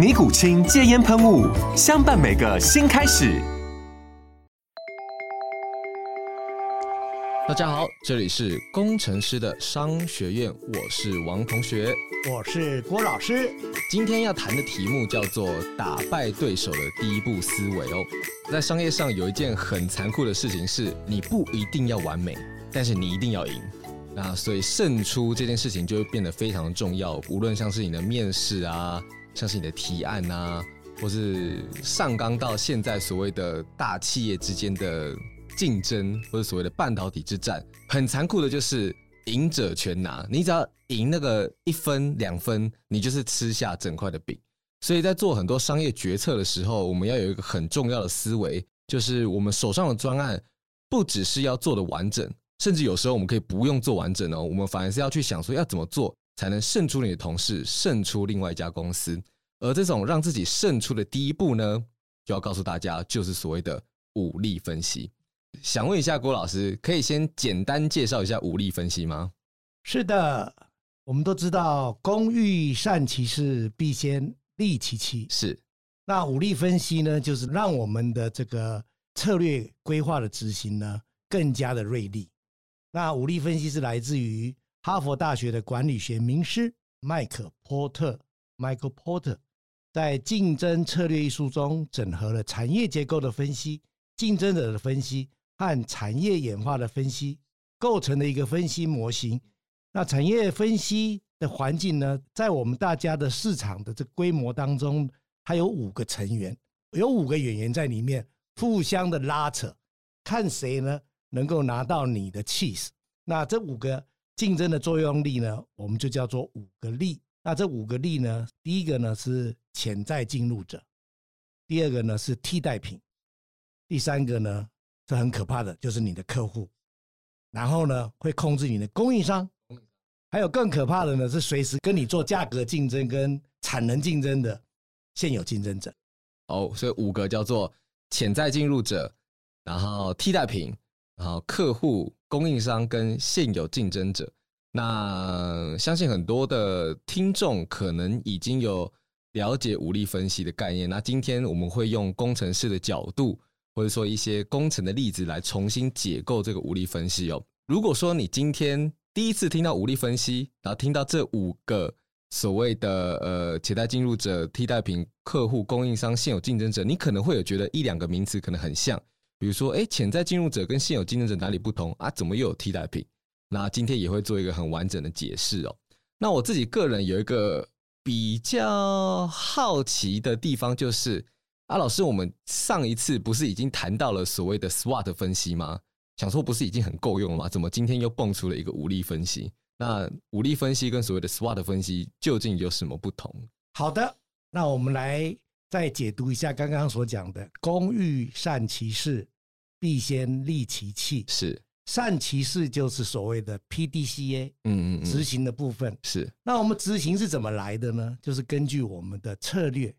尼古清戒烟喷雾，相伴每个新开始。大家好，这里是工程师的商学院，我是王同学，我是郭老师。今天要谈的题目叫做“打败对手的第一步思维”哦。在商业上有一件很残酷的事情是，你不一定要完美，但是你一定要赢。那所以胜出这件事情就会变得非常重要，无论像是你的面试啊。像是你的提案啊，或是上纲到现在所谓的大企业之间的竞争，或者所谓的半导体之战，很残酷的就是赢者全拿。你只要赢那个一分两分，你就是吃下整块的饼。所以在做很多商业决策的时候，我们要有一个很重要的思维，就是我们手上的专案不只是要做的完整，甚至有时候我们可以不用做完整哦，我们反而是要去想说要怎么做。才能胜出你的同事，胜出另外一家公司。而这种让自己胜出的第一步呢，就要告诉大家，就是所谓的武力分析。想问一下郭老师，可以先简单介绍一下武力分析吗？是的，我们都知道，工欲善其事，必先利其器。是。那武力分析呢，就是让我们的这个策略规划的执行呢，更加的锐利。那武力分析是来自于。哈佛大学的管理学名师麦克波特 （Michael Porter） 在《竞争策略》一书中，整合了产业结构的分析、竞争者的分析和产业演化的分析，构成了一个分析模型。那产业分析的环境呢，在我们大家的市场的这规模当中，它有五个成员，有五个演员在里面互相的拉扯，看谁呢能够拿到你的起司。那这五个。竞争的作用力呢，我们就叫做五个力。那这五个力呢，第一个呢是潜在进入者，第二个呢是替代品，第三个呢是很可怕的，就是你的客户，然后呢会控制你的供应商，还有更可怕的呢是随时跟你做价格竞争跟产能竞争的现有竞争者。哦，所以五个叫做潜在进入者，然后替代品，然后客户。供应商跟现有竞争者，那相信很多的听众可能已经有了解五力分析的概念。那今天我们会用工程师的角度，或者说一些工程的例子来重新解构这个五力分析哦。如果说你今天第一次听到五力分析，然后听到这五个所谓的呃潜在进入者、替代品、客户、供应商、现有竞争者，你可能会有觉得一两个名词可能很像。比如说，哎，潜在进入者跟现有竞争者哪里不同啊？怎么又有替代品？那今天也会做一个很完整的解释哦。那我自己个人有一个比较好奇的地方，就是啊，老师，我们上一次不是已经谈到了所谓的 SWOT 分析吗？想说不是已经很够用了吗？怎么今天又蹦出了一个五力分析？那五力分析跟所谓的 SWOT 分析究竟有什么不同？好的，那我们来。再解读一下刚刚所讲的“工欲善其事，必先利其器”。是善其事，就是所谓的 PDCA，嗯嗯，执行的部分。是。那我们执行是怎么来的呢？就是根据我们的策略。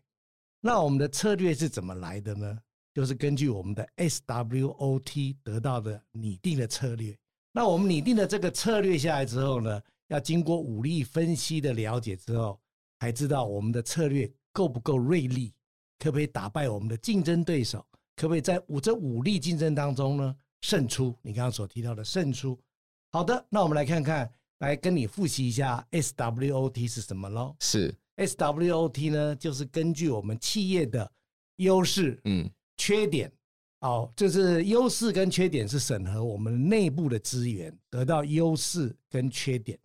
那我们的策略是怎么来的呢？就是根据我们的 SWOT 得到的拟定的策略。那我们拟定的这个策略下来之后呢，要经过武力分析的了解之后，才知道我们的策略够不够锐利。可不可以打败我们的竞争对手？可不可以在五这五力竞争当中呢胜出？你刚刚所提到的胜出。好的，那我们来看看，来跟你复习一下 SWOT 是什么喽？是 SWOT 呢，就是根据我们企业的优势、嗯，缺点，哦，就是优势跟缺点是审核我们内部的资源，得到优势跟缺点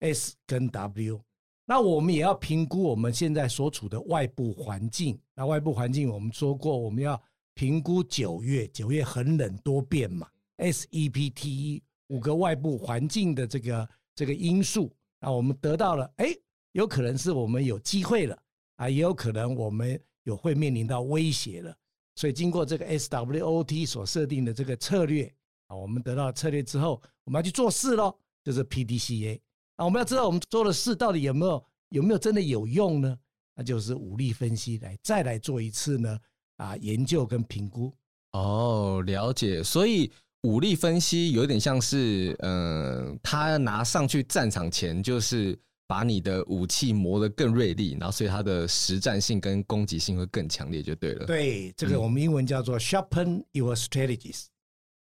，S 跟 W。那我们也要评估我们现在所处的外部环境。那外部环境我们说过，我们要评估九月，九月很冷多变嘛，S E P T E 五个外部环境的这个这个因素。那我们得到了，哎，有可能是我们有机会了啊，也有可能我们有会面临到威胁了。所以经过这个 SWOT 所设定的这个策略啊，我们得到策略之后，我们要去做事喽，就是 PDCA 啊。我们要知道我们做的事到底有没有有没有真的有用呢？那就是五力分析来再来做一次呢啊研究跟评估。哦，了解。所以武力分析有点像是，嗯、呃，他拿上去战场前就是。把你的武器磨得更锐利，然后所以它的实战性跟攻击性会更强烈，就对了。对，这个我们英文叫做 sharpen your strategies。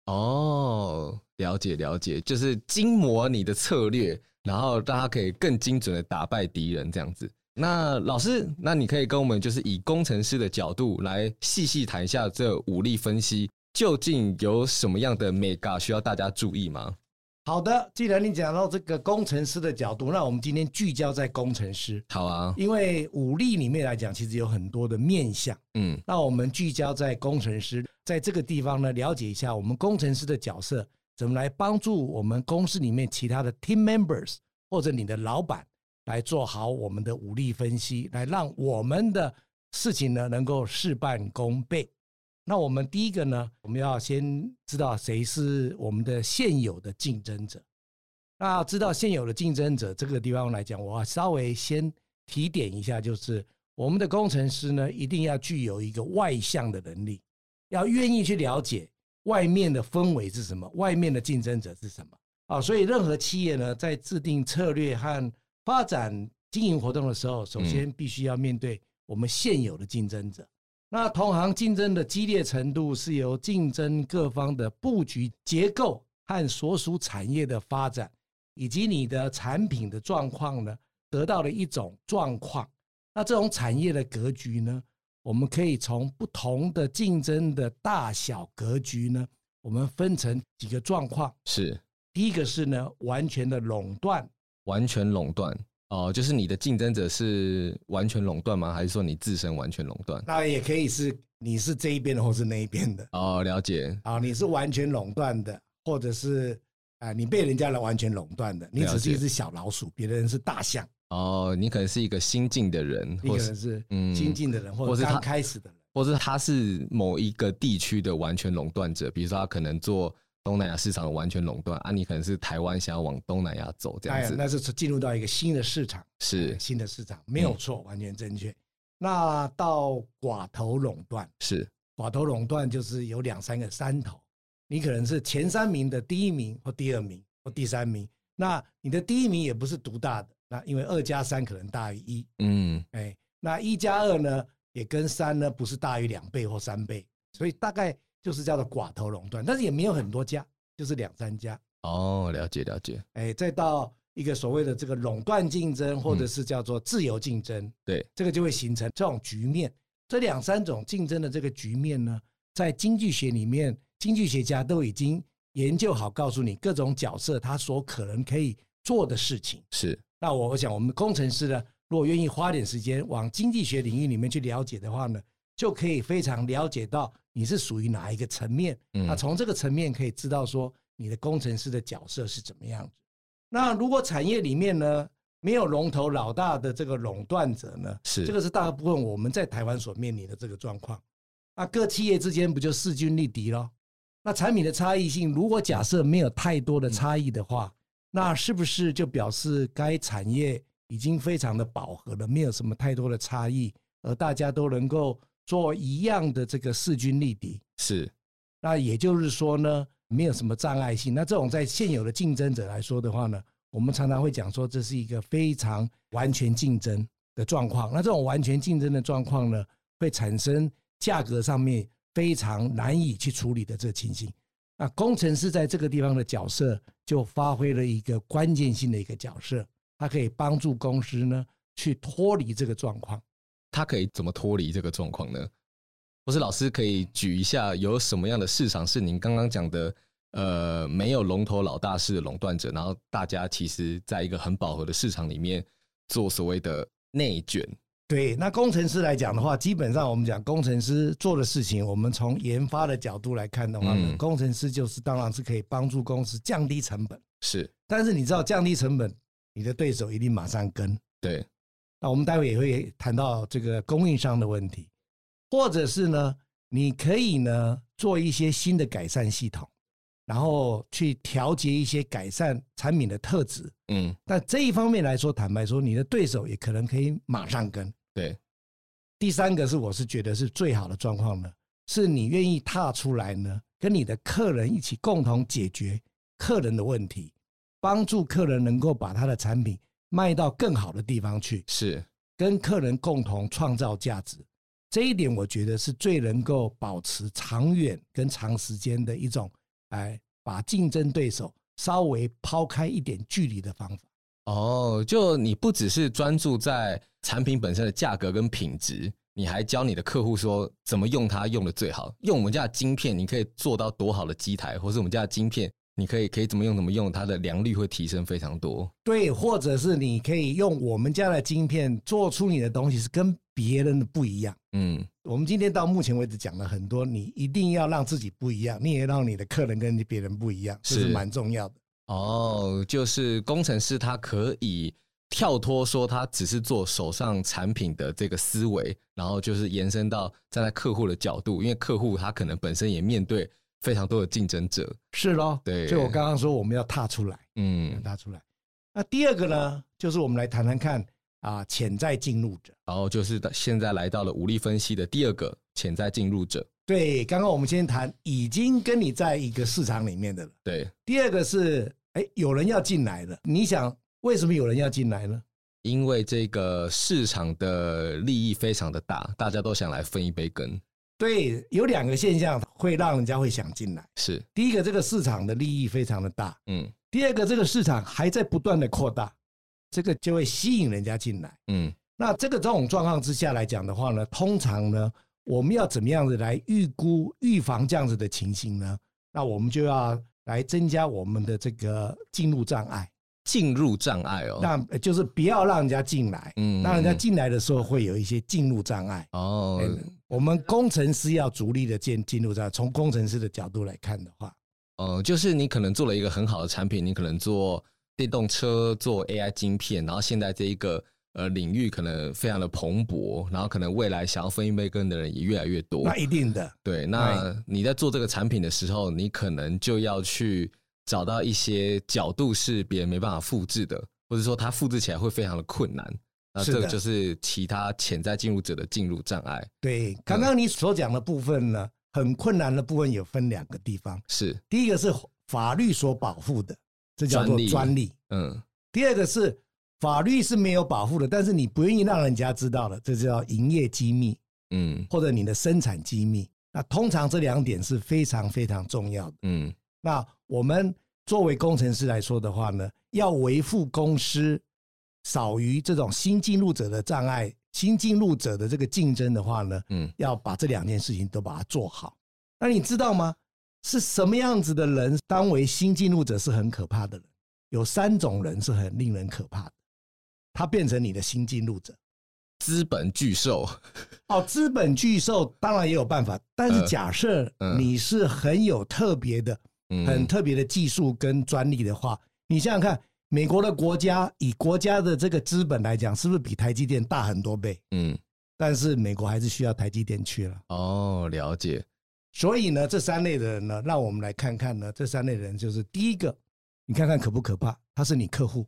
哦，了解了解，就是精磨你的策略，然后让它可以更精准的打败敌人这样子。那老师，那你可以跟我们就是以工程师的角度来细细谈一下这五力分析究竟有什么样的 mega 需要大家注意吗？好的，既然你讲到这个工程师的角度，那我们今天聚焦在工程师。好啊，因为五力里面来讲，其实有很多的面向。嗯，那我们聚焦在工程师，在这个地方呢，了解一下我们工程师的角色，怎么来帮助我们公司里面其他的 team members 或者你的老板来做好我们的武力分析，来让我们的事情呢能够事半功倍。那我们第一个呢，我们要先知道谁是我们的现有的竞争者。那要知道现有的竞争者这个地方来讲，我稍微先提点一下，就是我们的工程师呢，一定要具有一个外向的能力，要愿意去了解外面的氛围是什么，外面的竞争者是什么啊。所以任何企业呢，在制定策略和发展经营活动的时候，首先必须要面对我们现有的竞争者。那同行竞争的激烈程度是由竞争各方的布局结构和所属产业的发展，以及你的产品的状况呢，得到的一种状况。那这种产业的格局呢，我们可以从不同的竞争的大小格局呢，我们分成几个状况。是，第一个是呢，完全的垄断，完全垄断。哦，就是你的竞争者是完全垄断吗？还是说你自身完全垄断？那也可以是你是这一边的，或是那一边的。哦，了解。啊，你是完全垄断的，或者是啊，你被人家来完全垄断的，你只是一只小老鼠，别的人是大象。哦，你可能是一个新进的人，或者是嗯新进的人，或者是刚开始的人，或者是他是某一个地区的完全垄断者，比如说他可能做。东南亚市场完全垄断啊！你可能是台湾想要往东南亚走这样子，那是进入到一个新的市场，是新的市场，没有错，完全正确。那到寡头垄断是寡头垄断，就是有两三个山头，你可能是前三名的第一名或第二名或第三名，那你的第一名也不是独大的，那因为二加三可能大于一，嗯，哎，那一加二呢也跟三呢不是大于两倍或三倍，所以大概。就是叫做寡头垄断，但是也没有很多家，就是两三家。哦，了解了解。哎，再到一个所谓的这个垄断竞争，或者是叫做自由竞争，嗯、对，这个就会形成这种局面。这两三种竞争的这个局面呢，在经济学里面，经济学家都已经研究好，告诉你各种角色他所可能可以做的事情。是。那我我想，我们工程师呢，如果愿意花点时间往经济学领域里面去了解的话呢，就可以非常了解到。你是属于哪一个层面？那从这个层面可以知道说你的工程师的角色是怎么样子。那如果产业里面呢，没有龙头老大的这个垄断者呢，是这个是大部分我们在台湾所面临的这个状况。那各企业之间不就势均力敌咯？那产品的差异性，如果假设没有太多的差异的话，那是不是就表示该产业已经非常的饱和了，没有什么太多的差异，而大家都能够。做一样的这个势均力敌是，那也就是说呢，没有什么障碍性。那这种在现有的竞争者来说的话呢，我们常常会讲说，这是一个非常完全竞争的状况。那这种完全竞争的状况呢，会产生价格上面非常难以去处理的这个情形。那工程师在这个地方的角色就发挥了一个关键性的一个角色，它可以帮助公司呢去脱离这个状况。他可以怎么脱离这个状况呢？或是老师可以举一下有什么样的市场是您刚刚讲的，呃，没有龙头老大式的垄断者，然后大家其实在一个很饱和的市场里面做所谓的内卷。对，那工程师来讲的话，基本上我们讲工程师做的事情，我们从研发的角度来看的话呢，嗯、工程师就是当然是可以帮助公司降低成本。是，但是你知道降低成本，你的对手一定马上跟。对，那我们待会也会谈到这个供应商的问题。或者是呢，你可以呢做一些新的改善系统，然后去调节一些改善产品的特质。嗯，但这一方面来说，坦白说，你的对手也可能可以马上跟。对。第三个是，我是觉得是最好的状况呢，是你愿意踏出来呢，跟你的客人一起共同解决客人的问题，帮助客人能够把他的产品卖到更好的地方去。是。跟客人共同创造价值。这一点我觉得是最能够保持长远跟长时间的一种，哎，把竞争对手稍微抛开一点距离的方法。哦，就你不只是专注在产品本身的价格跟品质，你还教你的客户说怎么用它用的最好。用我们家的晶片，你可以做到多好的机台，或是我们家的晶片。你可以可以怎么用怎么用，它的良率会提升非常多。对，或者是你可以用我们家的晶片做出你的东西是跟别人的不一样。嗯，我们今天到目前为止讲了很多，你一定要让自己不一样，你也让你的客人跟别人不一样，这是蛮重要的。哦，就是工程师他可以跳脱说他只是做手上产品的这个思维，然后就是延伸到站在客户的角度，因为客户他可能本身也面对。非常多的竞争者是咯，对，就我刚刚说，我们要踏出来，嗯，踏出来。那第二个呢，就是我们来谈谈看啊，潜在进入者。然后就是现在来到了武力分析的第二个潜在进入者。对，刚刚我们先谈已经跟你在一个市场里面的了。对，第二个是哎，有人要进来了。你想为什么有人要进来呢？因为这个市场的利益非常的大，大家都想来分一杯羹。对，有两个现象会让人家会想进来。是第一个，这个市场的利益非常的大。嗯。第二个，这个市场还在不断的扩大，这个就会吸引人家进来。嗯。那这个这种状况之下来讲的话呢，通常呢，我们要怎么样子来预估、预防这样子的情形呢？那我们就要来增加我们的这个进入障碍。进入障碍哦，那就是不要让人家进来，嗯，让人家进来的时候会有一些进入障碍哦。我们工程师要逐利的进进入障碍，从工程师的角度来看的话，呃，就是你可能做了一个很好的产品，你可能做电动车、做 AI 晶片，然后现在这一个呃领域可能非常的蓬勃，然后可能未来想要分一杯羹的人也越来越多。那一定的，对。那你在做这个产品的时候，你可能就要去。找到一些角度是别人没办法复制的，或者说它复制起来会非常的困难，那这个就是其他潜在进入者的进入障碍。对，刚刚你所讲的部分呢，很困难的部分有分两个地方，是。第一个是法律所保护的，这叫做专利，嗯，第二个是法律是没有保护的，但是你不愿意让人家知道的，这叫营业机密，嗯，或者你的生产机密。那通常这两点是非常非常重要的，嗯。那我们作为工程师来说的话呢，要维护公司少于这种新进入者的障碍，新进入者的这个竞争的话呢，嗯，要把这两件事情都把它做好。那你知道吗？是什么样子的人当为新进入者是很可怕的人？有三种人是很令人可怕的，他变成你的新进入者。资本巨兽哦，资本巨兽当然也有办法，但是假设你是很有特别的。很特别的技术跟专利的话，你想想看，美国的国家以国家的这个资本来讲，是不是比台积电大很多倍？嗯，但是美国还是需要台积电去了。哦，了解。所以呢，这三类的人呢，让我们来看看呢，这三类的人就是第一个，你看看可不可怕？他是你客户。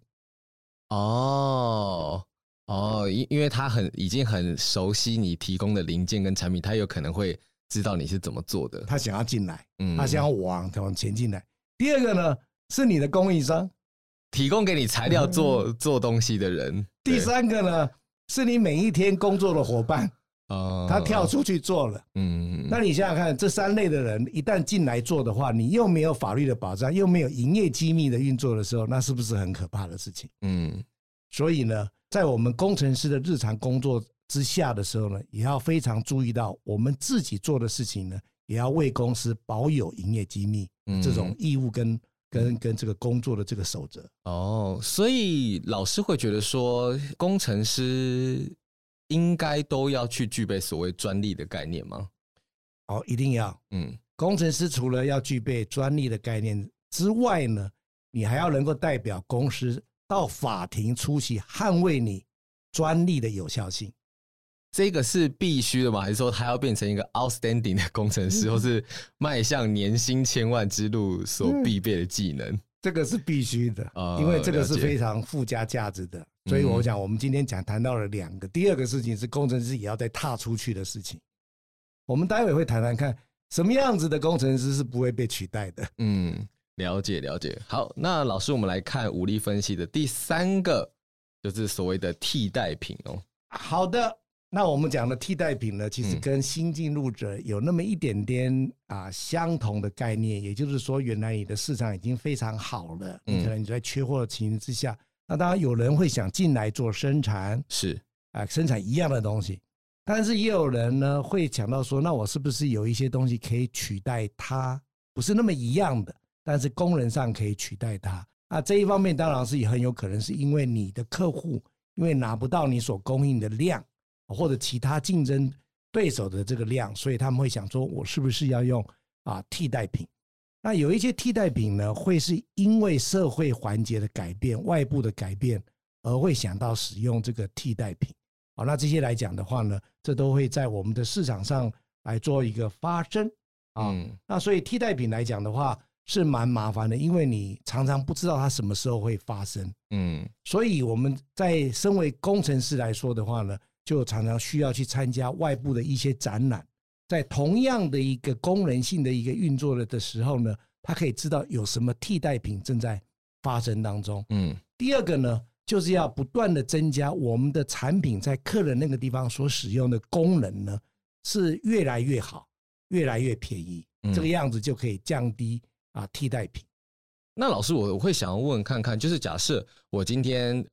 哦哦，因因为他很已经很熟悉你提供的零件跟产品，他有可能会。知道你是怎么做的，他想要进来，嗯，他想要往往前进来。第二个呢，是你的供应商，提供给你材料做、嗯、做东西的人。第三个呢，是你每一天工作的伙伴，哦，他跳出去做了，嗯，那你想想看，这三类的人一旦进来做的话，你又没有法律的保障，又没有营业机密的运作的时候，那是不是很可怕的事情？嗯，所以呢，在我们工程师的日常工作之下的时候呢，也要非常注意到我们自己做的事情呢，也要为公司保有营业机密这种义务跟跟跟这个工作的这个守则。哦，所以老师会觉得说，工程师应该都要去具备所谓专利的概念吗？哦，一定要。嗯，工程师除了要具备专利的概念之外呢，你还要能够代表公司到法庭出席，捍卫你专利的有效性。这个是必须的吗？还是说他要变成一个 outstanding 的工程师，或是迈向年薪千万之路所必备的技能？嗯、这个是必须的，因为这个是非常附加价值的。所以我想，我们今天讲谈到了两个，第二个事情是工程师也要再踏出去的事情。我们待会会谈谈看，什么样子的工程师是不会被取代的。嗯，了解了解。好，那老师，我们来看武力分析的第三个，就是所谓的替代品哦。好的。那我们讲的替代品呢，其实跟新进入者有那么一点点啊相同的概念，也就是说，原来你的市场已经非常好了，你可能你在缺货的情形之下，那当然有人会想进来做生产，是啊，生产一样的东西，但是也有人呢会想到说，那我是不是有一些东西可以取代它？不是那么一样的，但是功能上可以取代它。啊，这一方面当然是也很有可能是因为你的客户因为拿不到你所供应的量。或者其他竞争对手的这个量，所以他们会想说，我是不是要用啊替代品？那有一些替代品呢，会是因为社会环节的改变、外部的改变，而会想到使用这个替代品。好，那这些来讲的话呢，这都会在我们的市场上来做一个发生啊。那所以替代品来讲的话，是蛮麻烦的，因为你常常不知道它什么时候会发生。嗯，所以我们在身为工程师来说的话呢。就常常需要去参加外部的一些展览，在同样的一个功能性的一个运作了的时候呢，他可以知道有什么替代品正在发生当中。嗯，第二个呢，就是要不断的增加我们的产品在客人那个地方所使用的功能呢，是越来越好，越来越便宜，这个样子就可以降低啊替代品。那老师，我我会想要问看看，就是假设我今天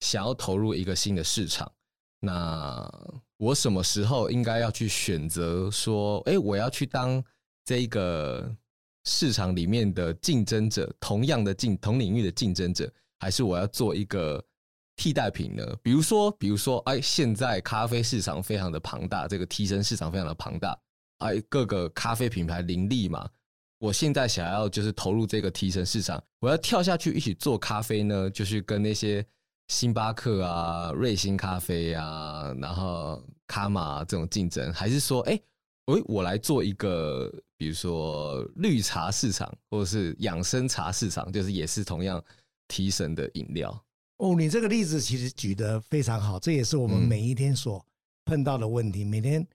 想要投入一个新的市场。那我什么时候应该要去选择说，哎，我要去当这个市场里面的竞争者，同样的竞同领域的竞争者，还是我要做一个替代品呢？比如说，比如说，哎，现在咖啡市场非常的庞大，这个提升市场非常的庞大，哎，各个咖啡品牌林立嘛。我现在想要就是投入这个提升市场，我要跳下去一起做咖啡呢，就是跟那些。星巴克啊，瑞幸咖啡啊，然后卡玛这种竞争，还是说，哎，喂，我来做一个，比如说绿茶市场，或者是养生茶市场，就是也是同样提神的饮料。哦，你这个例子其实举得非常好，这也是我们每一天所碰到的问题。嗯、每天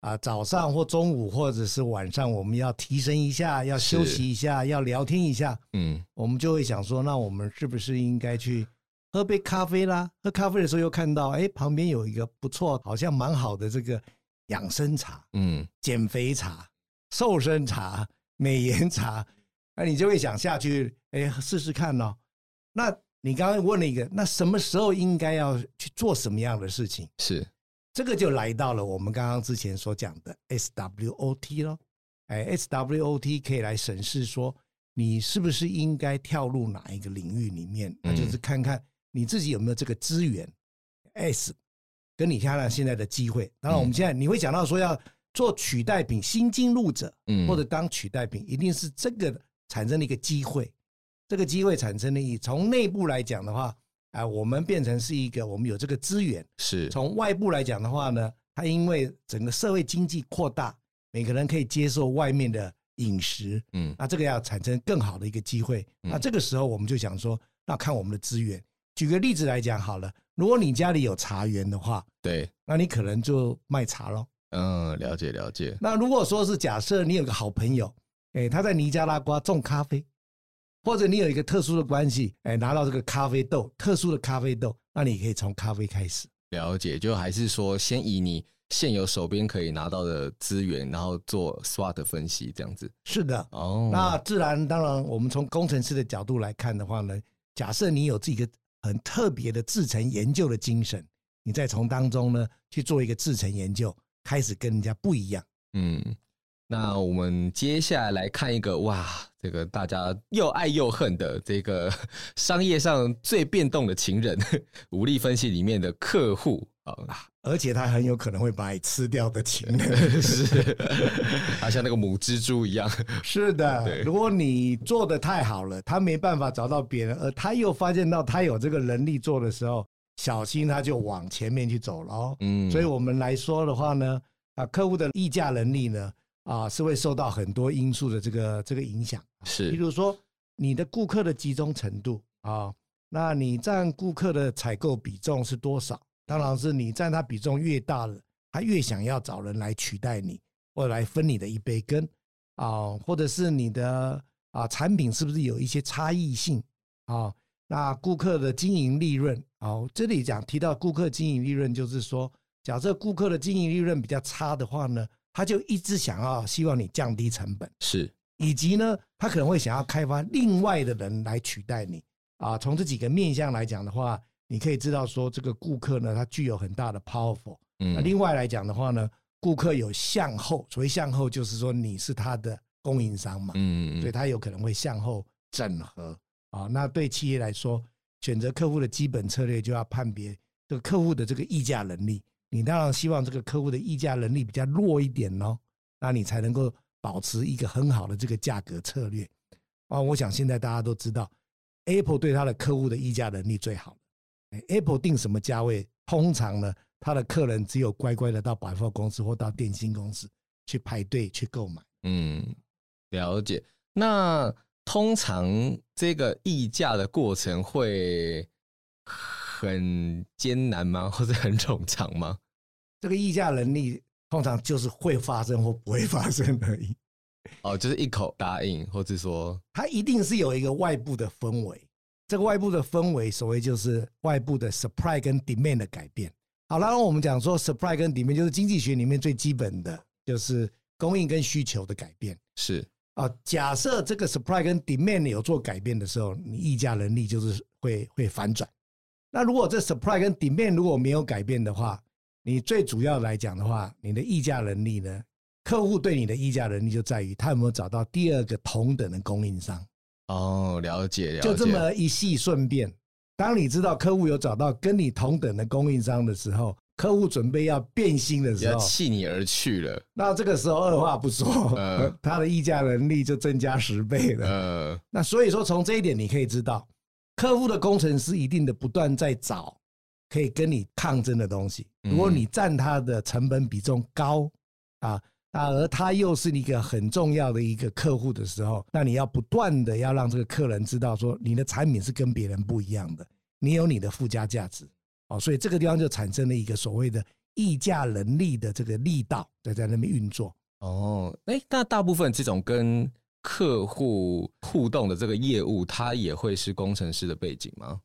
啊，早上或中午或者是晚上，我们要提神一下，要休息一下，要聊天一下。嗯，我们就会想说，那我们是不是应该去？喝杯咖啡啦，喝咖啡的时候又看到，哎，旁边有一个不错，好像蛮好的这个养生茶，嗯，减肥茶、瘦身茶、美颜茶，那你就会想下去，哎，试试看喽。那你刚刚问了一个，那什么时候应该要去做什么样的事情？是，这个就来到了我们刚刚之前所讲的 SWOT 咯。哎，SWOT 可以来审视说，你是不是应该跳入哪一个领域里面？那就是看看。你自己有没有这个资源？S，跟你看看现在的机会。当然，我们现在你会讲到说要做取代品，新进入者，嗯，或者当取代品，一定是这个产生了一个机会。这个机会产生的意义，从内部来讲的话，啊，我们变成是一个，我们有这个资源。是。从外部来讲的话呢，它因为整个社会经济扩大，每个人可以接受外面的饮食，嗯，那这个要产生更好的一个机会。那这个时候我们就想说，那看我们的资源。举个例子来讲好了，如果你家里有茶园的话，对，那你可能就卖茶喽。嗯，了解了解。那如果说是假设你有个好朋友，哎，他在尼加拉瓜种咖啡，或者你有一个特殊的关系，哎，拿到这个咖啡豆，特殊的咖啡豆，那你可以从咖啡开始。了解，就还是说先以你现有手边可以拿到的资源，然后做 SWOT 分析这样子。是的，哦，那自然当然，我们从工程师的角度来看的话呢，假设你有自己个。很特别的自成研究的精神，你再从当中呢去做一个自成研究，开始跟人家不一样。嗯，那我们接下来来看一个哇，这个大家又爱又恨的这个商业上最变动的情人——武力分析里面的客户啊，而且他很有可能会把你吃掉的情人，是，他像那个母蜘蛛一样。是的，如果你做的太好了，他没办法找到别人，而他又发现到他有这个能力做的时候，小心他就往前面去走了哦。嗯，所以我们来说的话呢。啊，客户的议价能力呢，啊，是会受到很多因素的这个这个影响。是，比如说你的顾客的集中程度啊，那你占顾客的采购比重是多少？当然是你占他比重越大了，他越想要找人来取代你，或者来分你的一杯羹啊，或者是你的啊产品是不是有一些差异性啊？那顾客的经营利润，啊，这里讲提到顾客经营利润，就是说。假设顾客的经营利润比较差的话呢，他就一直想要希望你降低成本，是，以及呢，他可能会想要开发另外的人来取代你啊。从这几个面向来讲的话，你可以知道说，这个顾客呢，他具有很大的 powerful。嗯，那另外来讲的话呢，顾客有向后，所谓向后就是说你是他的供应商嘛，嗯，所以他有可能会向后整合啊。那对企业来说，选择客户的基本策略就要判别这个客户的这个议价能力。你当然希望这个客户的议价能力比较弱一点喽，那你才能够保持一个很好的这个价格策略。啊，我想现在大家都知道，Apple 对他的客户的议价能力最好。Apple 定什么价位，通常呢，他的客人只有乖乖的到百货公司或到电信公司去排队去购买。嗯，了解。那通常这个议价的过程会。很艰难吗？或者很冗长吗？这个议价能力通常就是会发生或不会发生而已。哦，就是一口答应，或者说它一定是有一个外部的氛围。这个外部的氛围，所谓就是外部的 supply 跟 demand 的改变。好了，我们讲说 supply 跟 demand 就是经济学里面最基本的就是供应跟需求的改变。是啊，假设这个 supply 跟 demand 有做改变的时候，你议价能力就是会会反转。那如果这 supply 跟 demand 如果没有改变的话，你最主要来讲的话，你的议价能力呢？客户对你的议价能力就在于他有没有找到第二个同等的供应商。哦，了解，了解。就这么一细顺便，当你知道客户有找到跟你同等的供应商的时候，客户准备要变心的时候，要弃你而去了。那这个时候二话不说，呃，他的议价能力就增加十倍了。呃，那所以说从这一点你可以知道。客户的工程师一定的不断在找可以跟你抗争的东西。如果你占他的成本比重高啊，啊，而他又是一个很重要的一个客户的时候，那你要不断的要让这个客人知道说，你的产品是跟别人不一样的，你有你的附加价值哦。所以这个地方就产生了一个所谓的议价能力的这个力道在在那边运作。哦，哎，那大部分这种跟客户互动的这个业务，它也会是工程师的背景吗？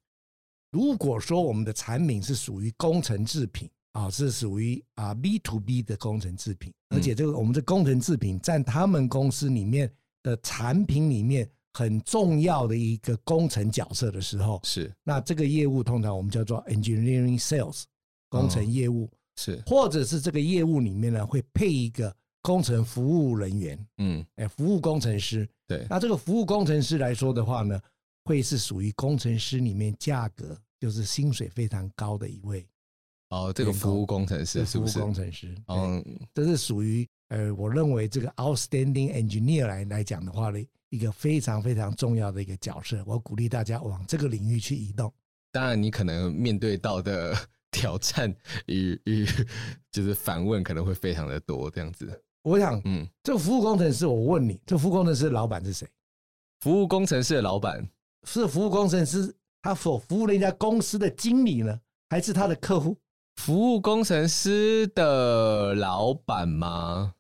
如果说我们的产品是属于工程制品啊，是属于啊 B to B 的工程制品，而且这个我们的工程制品占他们公司里面的产品里面很重要的一个工程角色的时候，是那这个业务通常我们叫做 engineering sales 工程业务，是或者是这个业务里面呢会配一个。工程服务人员，嗯，哎，服务工程师，对，那这个服务工程师来说的话呢，会是属于工程师里面价格就是薪水非常高的一位。哦，这个服务工程师是不是？服务工程师，嗯，这是属于呃，我认为这个 outstanding engineer 来来讲的话呢，一个非常非常重要的一个角色。我鼓励大家往这个领域去移动。当然，你可能面对到的挑战与与 就是反问可能会非常的多，这样子。我想，嗯，这个服务工程师，我问你，这服务工程师的老板是谁？服务工程师的老板是服务工程师，他所服务的一家公司的经理呢，还是他的客户？服务工程师的老板吗？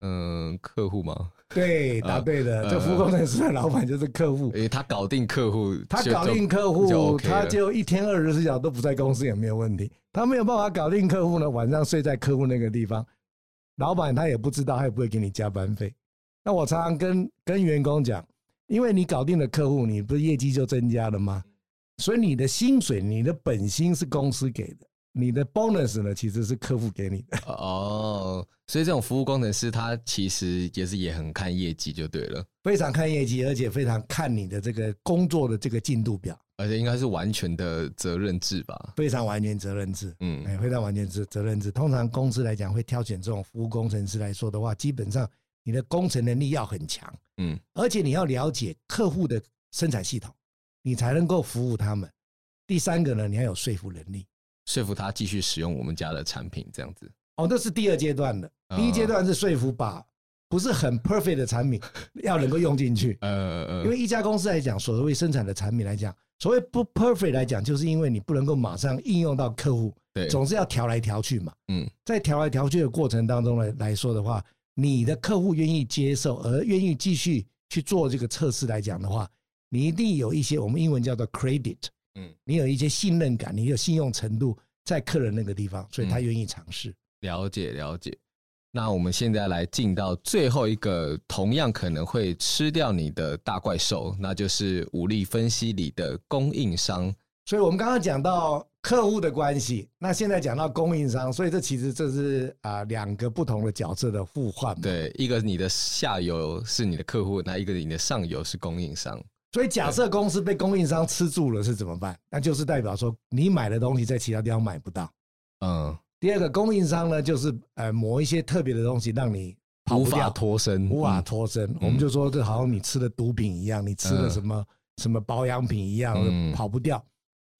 嗯，客户吗？对，答对的。啊、这服务工程师的老板就是客户。诶，他搞定客户，他搞定客户，OK、他就一天二十四小时都不在公司也没有问题。他没有办法搞定客户呢，晚上睡在客户那个地方。老板他也不知道，他也不会给你加班费。那我常常跟跟员工讲，因为你搞定了客户，你不是业绩就增加了吗？所以你的薪水，你的本薪是公司给的，你的 bonus 呢，其实是客户给你的。哦，所以这种服务工程师，他其实也是也很看业绩就对了，非常看业绩，而且非常看你的这个工作的这个进度表，而且应该是完全的责任制吧？非常完全责任制，嗯，哎，非常完全责责任制。通常公司来讲会挑选这种服务工程师来说的话，基本上你的工程能力要很强，嗯，而且你要了解客户的生产系统，你才能够服务他们。第三个呢，你要有说服能力。说服他继续使用我们家的产品，这样子。哦，那是第二阶段的。第一阶段是说服把不是很 perfect 的产品要能够用进去。呃呃，因为一家公司来讲，所谓生产的产品来讲，所谓不 perfect 来讲，就是因为你不能够马上应用到客户，对，总是要调来调去嘛。嗯，在调来调去的过程当中来来说的话，你的客户愿意接受而愿意继续去做这个测试来讲的话，你一定有一些我们英文叫做 credit。嗯，你有一些信任感，你有信用程度在客人那个地方，所以他愿意尝试。了解了解。那我们现在来进到最后一个，同样可能会吃掉你的大怪兽，那就是武力分析里的供应商。所以我们刚刚讲到客户的关系，那现在讲到供应商，所以这其实这是啊两个不同的角色的互换。对，一个你的下游是你的客户，那一个你的上游是供应商。所以，假设公司被供应商吃住了是怎么办？那就是代表说，你买的东西在其他地方买不到。嗯。第二个，供应商呢，就是呃，某一些特别的东西让你无法脱身，无法脱身。我们就说，这好像你吃的毒品一样，你吃了什么什么保养品一样，跑不掉。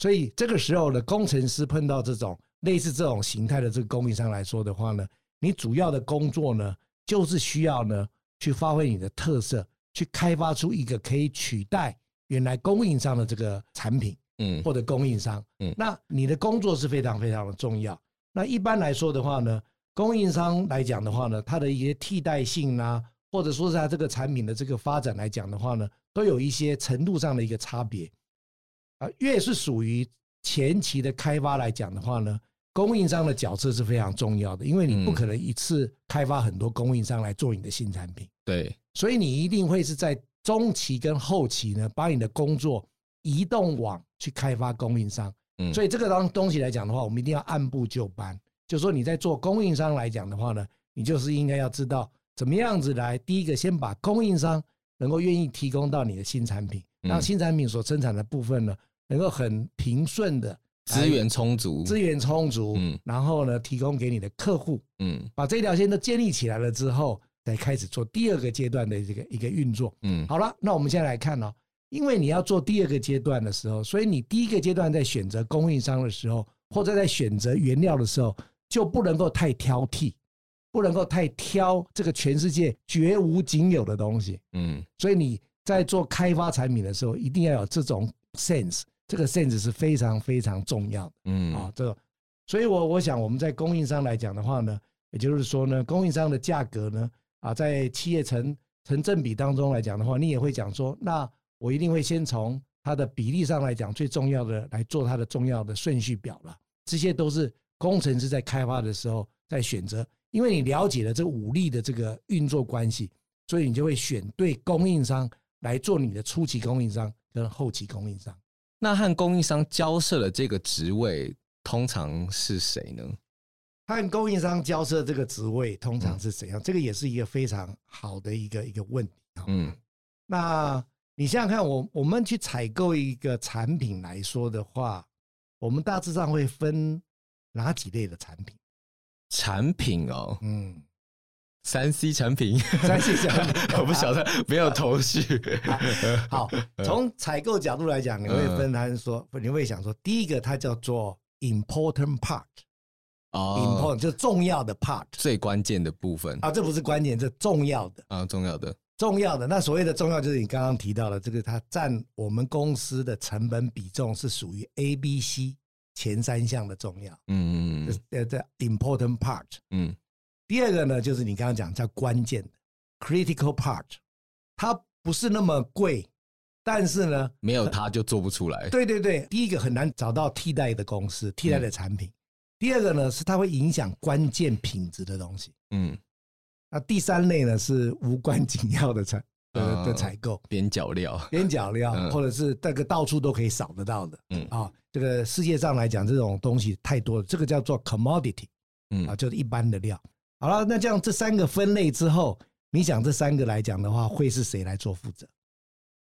所以这个时候呢，工程师碰到这种类似这种形态的这个供应商来说的话呢，你主要的工作呢，就是需要呢，去发挥你的特色。去开发出一个可以取代原来供应商的这个产品，嗯，或者供应商，嗯，那你的工作是非常非常的重要。那一般来说的话呢，供应商来讲的话呢，它的一些替代性啊，或者说是它这个产品的这个发展来讲的话呢，都有一些程度上的一个差别。啊，越是属于前期的开发来讲的话呢，供应商的角色是非常重要的，因为你不可能一次开发很多供应商来做你的新产品，对。所以你一定会是在中期跟后期呢，把你的工作移动往去开发供应商。嗯，所以这个当东西来讲的话，我们一定要按部就班。就说你在做供应商来讲的话呢，你就是应该要知道怎么样子来。第一个，先把供应商能够愿意提供到你的新产品，让新产品所生产的部分呢，能够很平顺的资源充足，资源充足，嗯，然后呢，提供给你的客户，嗯，把这条线都建立起来了之后。再开始做第二个阶段的这个一个运作，嗯，好了，那我们现在来看哦，因为你要做第二个阶段的时候，所以你第一个阶段在选择供应商的时候，或者在选择原料的时候，就不能够太挑剔，不能够太挑这个全世界绝无仅有的东西，嗯，所以你在做开发产品的时候，一定要有这种 sense，这个 sense 是非常非常重要的，嗯，啊，这个，所以我我想我们在供应商来讲的话呢，也就是说呢，供应商的价格呢。啊，在企业成成正比当中来讲的话，你也会讲说，那我一定会先从它的比例上来讲，最重要的来做它的重要的顺序表了。这些都是工程师在开发的时候在选择，因为你了解了这五力的这个运作关系，所以你就会选对供应商来做你的初期供应商跟后期供应商。那和供应商交涉的这个职位通常是谁呢？和供应商交涉这个职位通常是怎样？这个也是一个非常好的一个一个问题。嗯，那你想想看，我我们去采购一个产品来说的话，我们大致上会分哪几类的产品？产品哦，嗯，三 C 产品，三 C 产品，我不晓得，没有头绪。好，从采购角度来讲，你会分他说，你会想说，第一个它叫做 important part。哦，important 就是重要的 part，最关键的部分啊，这不是关键，这重要的啊，重要的，重要的。那所谓的重要，就是你刚刚提到的这个，它占我们公司的成本比重是属于 A、B、C 前三项的重要。嗯嗯嗯，这 important part。嗯，第二个呢，就是你刚刚讲叫关键的 critical part，它不是那么贵，但是呢，没有它就做不出来。对对对，第一个很难找到替代的公司，替代的产品。嗯第二个呢，是它会影响关键品质的东西。嗯，那第三类呢，是无关紧要的产的 的采购，边角料，边角料，嗯、或者是这个到处都可以扫得到的，嗯啊，这个世界上来讲，这种东西太多了，这个叫做 commodity，嗯啊，就是一般的料。好了，那这样这三个分类之后，你想这三个来讲的话，会是谁来做负责？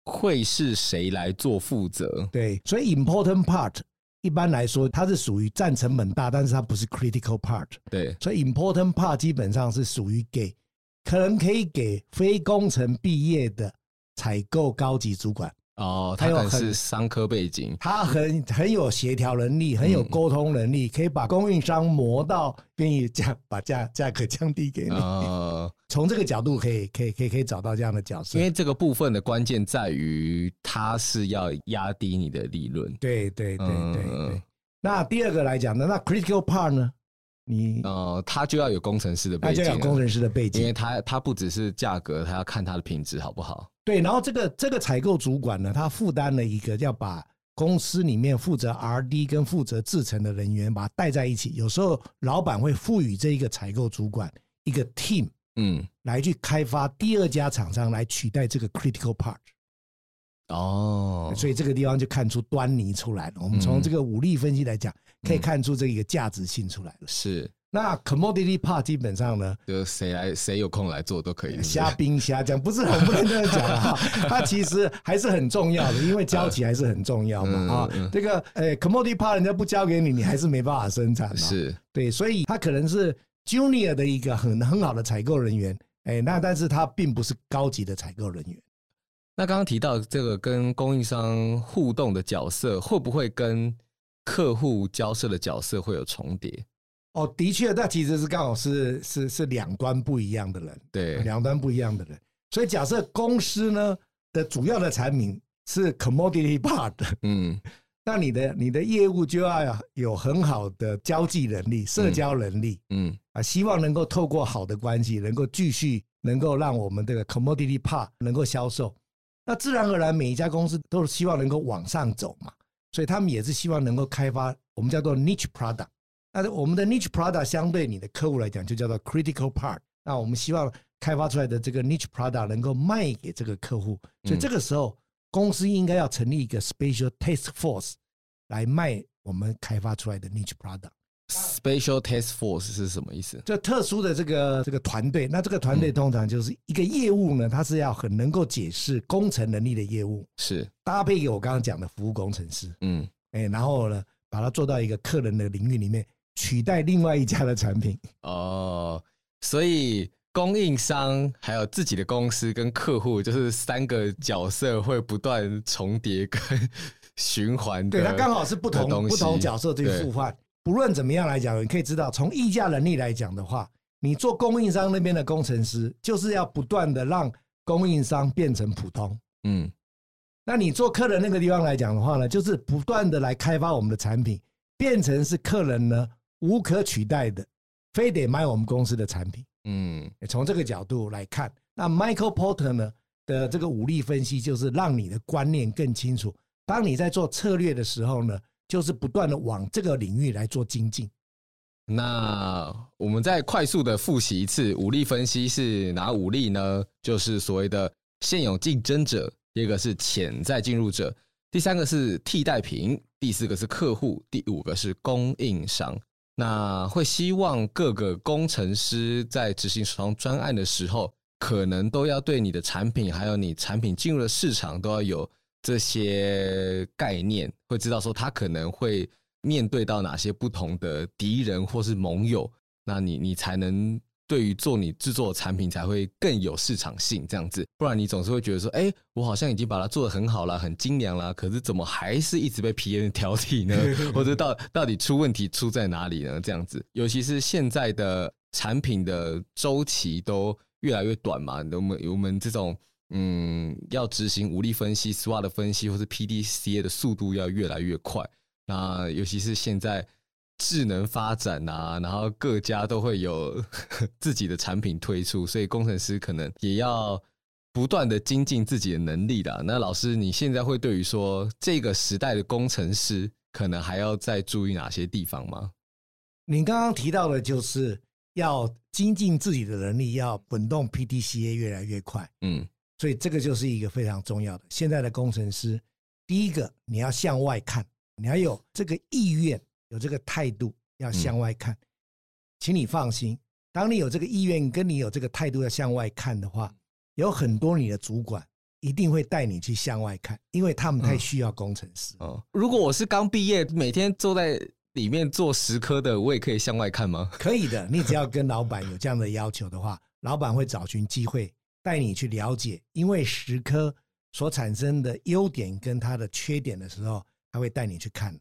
会是谁来做负责？对，所以 important part 一般来说，它是属于占成本大，但是它不是 critical part。对，所以 important part 基本上是属于给。可能可以给非工程毕业的采购高级主管哦，他可能是商科背景，他很很有协调能力，很有沟通能力，可以把供应商磨到愿意价，把价价格降低给你。呃，从这个角度可以可以可以可以找到这样的角色，因为这个部分的关键在于，他是要压低你的利润。对对对对对。那第二个来讲呢，那 critical part 呢？你呃，他就要有工程师的背景，他就要有工程师的背景，因为他他不只是价格，他要看他的品质好不好。对，然后这个这个采购主管呢，他负担了一个要把公司里面负责 R&D 跟负责制程的人员把它带在一起。有时候老板会赋予这一个采购主管一个 team，嗯，来去开发第二家厂商来取代这个 critical part。哦，所以这个地方就看出端倪出来了。我们从这个武力分析来讲。可以看出这一个价值性出来了。是，那 commodity part 基本上呢，就谁来谁有空来做都可以。瞎兵虾将不是很不能这样讲啊，它其实还是很重要的，因为交期还是很重要嘛啊。这个呃 commodity part 人家不交给你，你还是没办法生产嘛。是对，所以他可能是 junior 的一个很很好的采购人员，哎，那但是他并不是高级的采购人员。那刚刚提到这个跟供应商互动的角色，会不会跟客户交涉的角色会有重叠哦，的确，那其实是刚好是是是两端不一样的人，对，两端不一样的人。所以假设公司呢的主要的产品是 commodity part，嗯，那你的你的业务就要有很好的交际能力、社交能力，嗯啊，希望能够透过好的关系，能够继续能够让我们这个 commodity part 能够销售。那自然而然，每一家公司都是希望能够往上走嘛。所以他们也是希望能够开发我们叫做 niche product，那我们的 niche product 相对你的客户来讲就叫做 critical part。那我们希望开发出来的这个 niche product 能够卖给这个客户，所以这个时候公司应该要成立一个 special task force 来卖我们开发出来的 niche product。Special Task Force 是什么意思？就特殊的这个这个团队，那这个团队通常就是一个业务呢，它是要很能够解释工程能力的业务，是搭配给我刚刚讲的服务工程师，嗯，哎，然后呢，把它做到一个客人的领域里面，取代另外一家的产品。哦，所以供应商还有自己的公司跟客户，就是三个角色会不断重叠跟循环。对，它刚好是不同不同角色去互换。不论怎么样来讲，你可以知道，从议价能力来讲的话，你做供应商那边的工程师，就是要不断的让供应商变成普通。嗯，那你做客人那个地方来讲的话呢，就是不断的来开发我们的产品，变成是客人呢无可取代的，非得买我们公司的产品。嗯，从这个角度来看，那 Michael Porter 呢的这个武力分析，就是让你的观念更清楚。当你在做策略的时候呢，就是不断的往这个领域来做精进。那我们再快速的复习一次，武力分析是哪五力呢？就是所谓的现有竞争者，第二个是潜在进入者，第三个是替代品，第四个是客户，第五个是供应商。那会希望各个工程师在执行双专案的时候，可能都要对你的产品，还有你产品进入了市场都要有。这些概念会知道说他可能会面对到哪些不同的敌人或是盟友，那你你才能对于做你制作的产品才会更有市场性这样子，不然你总是会觉得说，哎，我好像已经把它做得很好了，很精良了，可是怎么还是一直被 PM 挑剔呢？或者到到底出问题出在哪里呢？这样子，尤其是现在的产品的周期都越来越短嘛，我们我们这种。嗯，要执行武力分析、SWOT 的分析，或是 PDCA 的速度要越来越快。那尤其是现在智能发展啊，然后各家都会有 自己的产品推出，所以工程师可能也要不断的精进自己的能力的。那老师，你现在会对于说这个时代的工程师，可能还要再注意哪些地方吗？你刚刚提到的就是要精进自己的能力，要滚动 PDCA 越来越快。嗯。所以这个就是一个非常重要的。现在的工程师，第一个你要向外看，你要有这个意愿，有这个态度，要向外看。嗯、请你放心，当你有这个意愿，跟你有这个态度要向外看的话，有很多你的主管一定会带你去向外看，因为他们太需要工程师。哦、嗯，如果我是刚毕业，每天坐在里面做实科的，我也可以向外看吗？可以的，你只要跟老板有这样的要求的话，老板会找寻机会。带你去了解，因为实科所产生的优点跟它的缺点的时候，他会带你去看。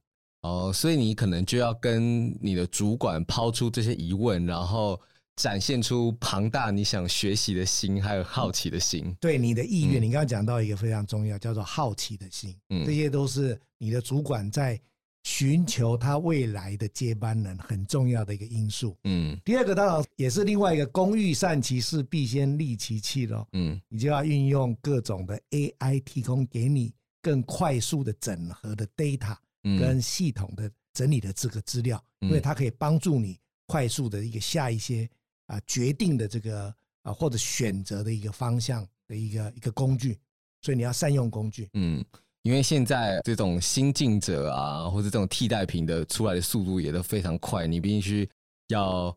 哦，所以你可能就要跟你的主管抛出这些疑问，然后展现出庞大你想学习的心，还有好奇的心。嗯、对你的意愿，嗯、你刚刚讲到一个非常重要，叫做好奇的心。嗯，这些都是你的主管在。寻求他未来的接班人很重要的一个因素。嗯，第二个当然也是另外一个，工欲善其事，必先利其器喽。嗯，你就要运用各种的 AI 提供给你更快速的整合的 data 跟系统的整理的这个资料，因为它可以帮助你快速的一个下一些啊决定的这个啊或者选择的一个方向的一个一个工具，所以你要善用工具。嗯。因为现在这种新进者啊，或者这种替代品的出来的速度也都非常快，你必须要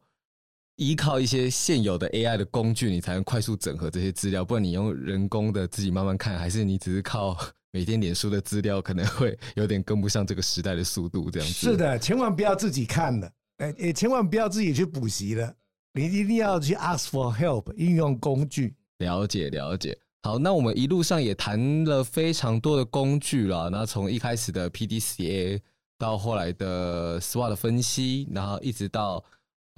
依靠一些现有的 AI 的工具，你才能快速整合这些资料。不然你用人工的自己慢慢看，还是你只是靠每天脸书的资料，可能会有点跟不上这个时代的速度。这样子是的，千万不要自己看了，哎，也千万不要自己去补习了，你一定要去 ask for help，运用工具。了解，了解。好，那我们一路上也谈了非常多的工具了。那从一开始的 PDCA 到后来的 SWOT 分析，然后一直到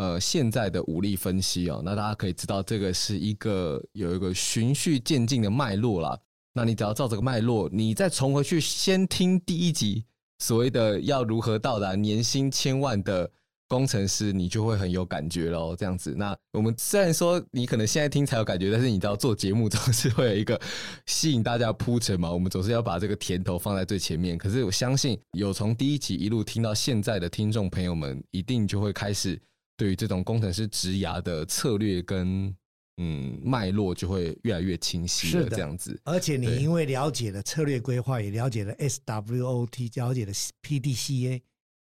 呃现在的武力分析哦。那大家可以知道，这个是一个有一个循序渐进的脉络啦。那你只要照这个脉络，你再重回去先听第一集所谓的要如何到达年薪千万的。工程师，你就会很有感觉喽。这样子，那我们虽然说你可能现在听才有感觉，但是你知道做节目总是会有一个吸引大家铺陈嘛。我们总是要把这个甜头放在最前面。可是我相信，有从第一集一路听到现在的听众朋友们，一定就会开始对于这种工程师职涯的策略跟嗯脉络就会越来越清晰了。这样子，而且你因为了解了策略规划，也了解了 SWOT，了解了 PDCA，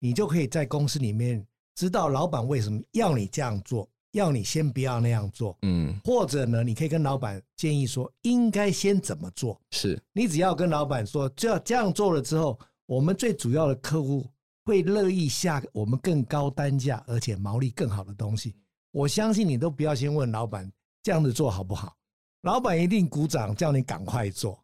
你就可以在公司里面。知道老板为什么要你这样做，要你先不要那样做，嗯，或者呢，你可以跟老板建议说应该先怎么做。是你只要跟老板说，就要这样做了之后，我们最主要的客户会乐意下我们更高单价而且毛利更好的东西。我相信你都不要先问老板这样子做好不好，老板一定鼓掌叫你赶快做。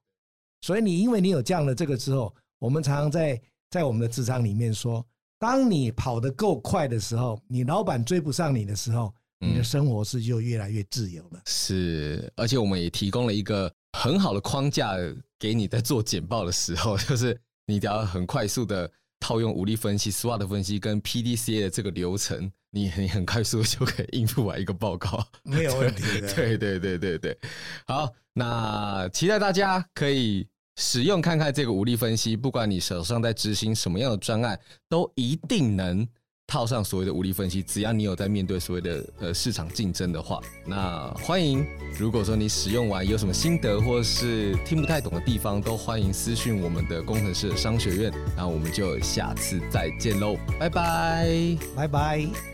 所以你因为你有这样的这个之后，我们常常在在我们的职场里面说。当你跑得够快的时候，你老板追不上你的时候，你的生活是就越来越自由了。是，而且我们也提供了一个很好的框架给你在做简报的时候，就是你只要很快速的套用武力分析、SWOT 分析跟 PDCA 的这个流程，你你很快速就可以应付完一个报告，没有问题的。对对对对对，好，那期待大家可以。使用看看这个武力分析，不管你手上在执行什么样的专案，都一定能套上所谓的无力分析。只要你有在面对所谓的呃市场竞争的话，那欢迎。如果说你使用完有什么心得，或是听不太懂的地方，都欢迎私讯我们的工程师商学院。那我们就下次再见喽，拜拜，拜拜。